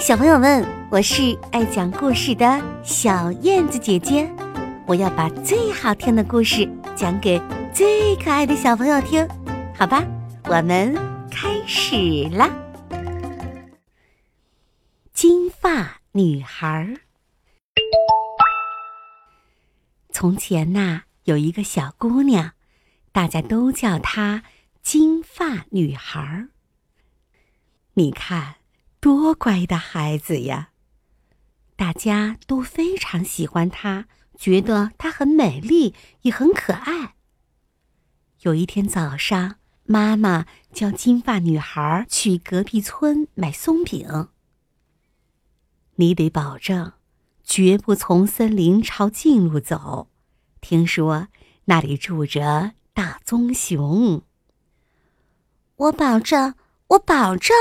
小朋友们，我是爱讲故事的小燕子姐姐，我要把最好听的故事讲给最可爱的小朋友听，好吧？我们开始啦！金发女孩。从前呐，有一个小姑娘，大家都叫她金发女孩。你看。多乖的孩子呀！大家都非常喜欢她，觉得她很美丽，也很可爱。有一天早上，妈妈叫金发女孩去隔壁村买松饼。你得保证，绝不从森林朝近路走。听说那里住着大棕熊。我保证，我保证。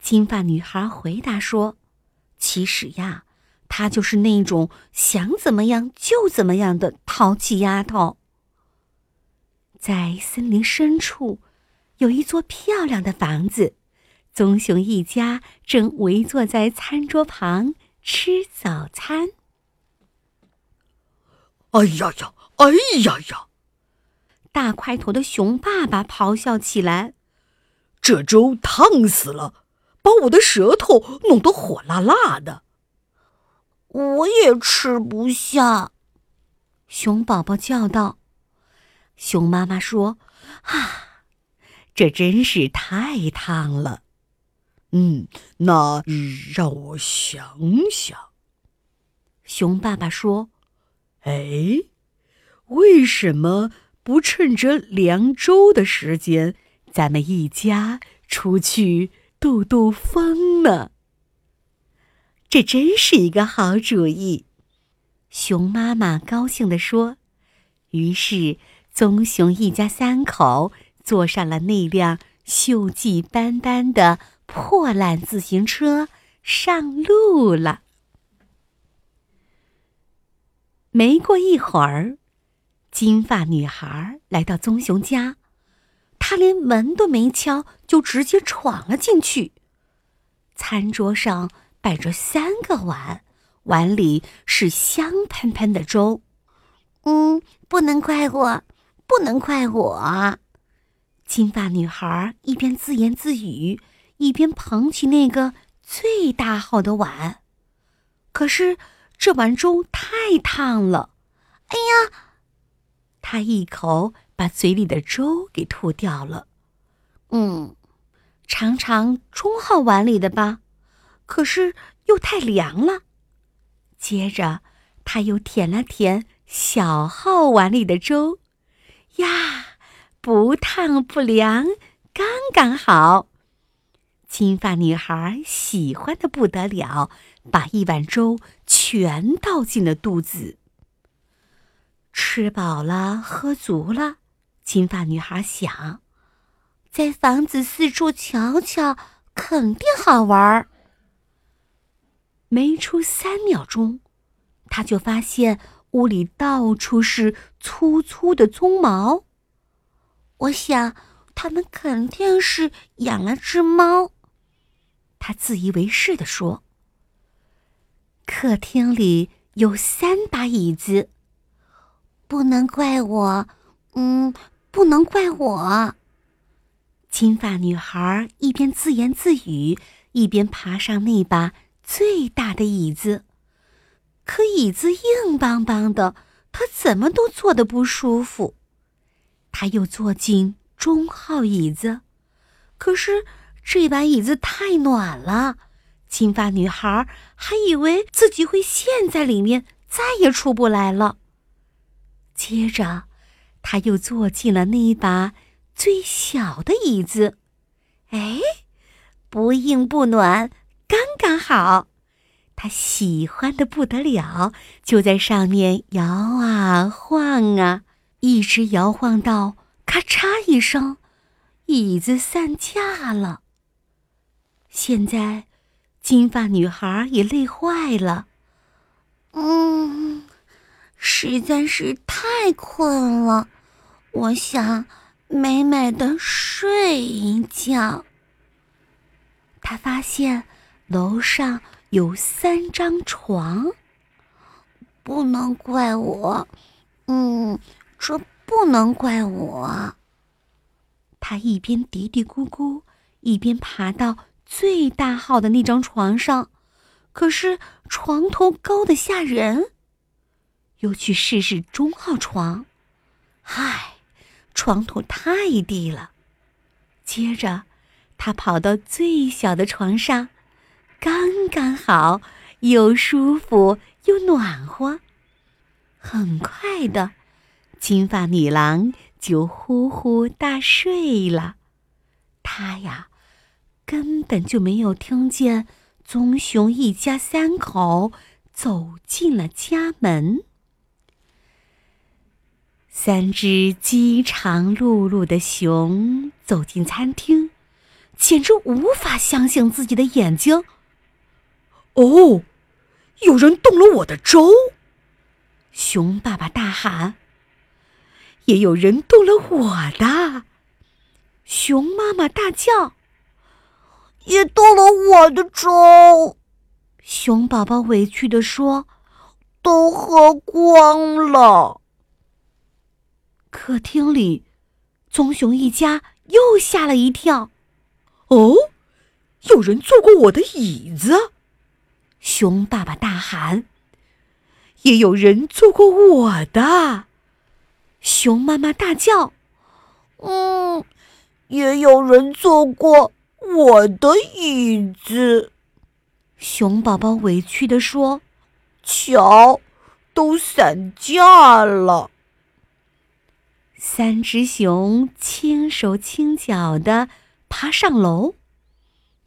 金发女孩回答说：“其实呀，她就是那种想怎么样就怎么样的淘气丫头。”在森林深处，有一座漂亮的房子，棕熊一家正围坐在餐桌旁吃早餐。哎呀呀，哎呀呀！大块头的熊爸爸咆哮起来：“这粥烫死了！”把我的舌头弄得火辣辣的，我也吃不下。熊宝宝叫道：“熊妈妈说，啊，这真是太烫了。嗯，那让我想想。”熊爸爸说：“哎，为什么不趁着凉粥的时间，咱们一家出去？”兜兜风呢，这真是一个好主意。熊妈妈高兴地说。于是，棕熊一家三口坐上了那辆锈迹斑斑的破烂自行车，上路了。没过一会儿，金发女孩来到棕熊家。他连门都没敲，就直接闯了进去。餐桌上摆着三个碗，碗里是香喷喷的粥。嗯，不能怪我，不能怪我。金发女孩一边自言自语，一边捧起那个最大号的碗。可是这碗粥太烫了，哎呀！她一口。把嘴里的粥给吐掉了，嗯，尝尝中号碗里的吧，可是又太凉了。接着，他又舔了舔小号碗里的粥，呀，不烫不凉，刚刚好。金发女孩喜欢的不得了，把一碗粥全倒进了肚子。吃饱了，喝足了。金发女孩想，在房子四处瞧瞧，肯定好玩儿。没出三秒钟，她就发现屋里到处是粗粗的鬃毛。我想，他们肯定是养了只猫。她自以为是的说。客厅里有三把椅子，不能怪我，嗯。不能怪我。金发女孩一边自言自语，一边爬上那把最大的椅子。可椅子硬邦邦的，她怎么都坐得不舒服。她又坐进中号椅子，可是这把椅子太暖了，金发女孩还以为自己会陷在里面，再也出不来了。接着。他又坐进了那一把最小的椅子，哎，不硬不暖，刚刚好。他喜欢的不得了，就在上面摇啊晃啊，一直摇晃到咔嚓一声，椅子散架了。现在，金发女孩也累坏了，嗯。实在是太困了，我想美美的睡一觉。他发现楼上有三张床。不能怪我，嗯，这不能怪我。他一边嘀嘀咕咕，一边爬到最大号的那张床上，可是床头高的吓人。又去试试中号床，嗨，床头太低了。接着，他跑到最小的床上，刚刚好，又舒服又暖和。很快的，金发女郎就呼呼大睡了。她呀，根本就没有听见棕熊一家三口走进了家门。三只饥肠辘辘的熊走进餐厅，简直无法相信自己的眼睛。哦，有人动了我的粥！熊爸爸大喊。也有人动了我的！熊妈妈大叫。也动了我的粥！熊宝宝委屈地说：“都喝光了。”客厅里，棕熊一家又吓了一跳。哦，有人坐过我的椅子！熊爸爸大喊。也有人坐过我的！熊妈妈大叫。嗯，也有人坐过我的椅子。熊宝宝委屈地说：“瞧，都散架了。”三只熊轻手轻脚地爬上楼，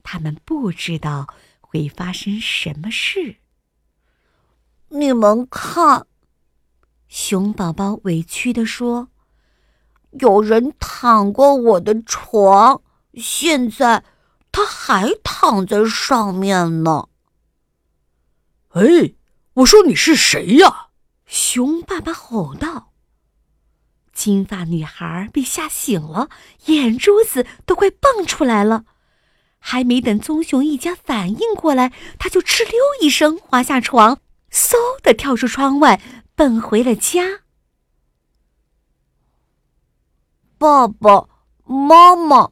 他们不知道会发生什么事。你们看，熊宝宝委屈地说：“有人躺过我的床，现在他还躺在上面呢。”哎，我说你是谁呀？熊爸爸吼道。金发女孩被吓醒了，眼珠子都快蹦出来了。还没等棕熊一家反应过来，他就哧溜一声滑下床，嗖的跳出窗外，奔回了家。爸爸妈妈，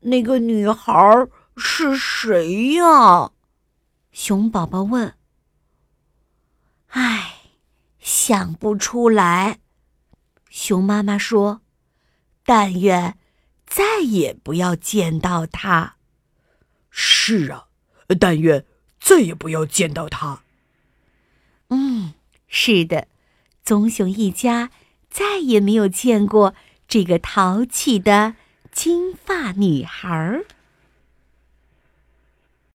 那个女孩是谁呀？熊宝宝问。唉，想不出来。熊妈妈说：“但愿再也不要见到他。”是啊，但愿再也不要见到他。嗯，是的，棕熊一家再也没有见过这个淘气的金发女孩儿。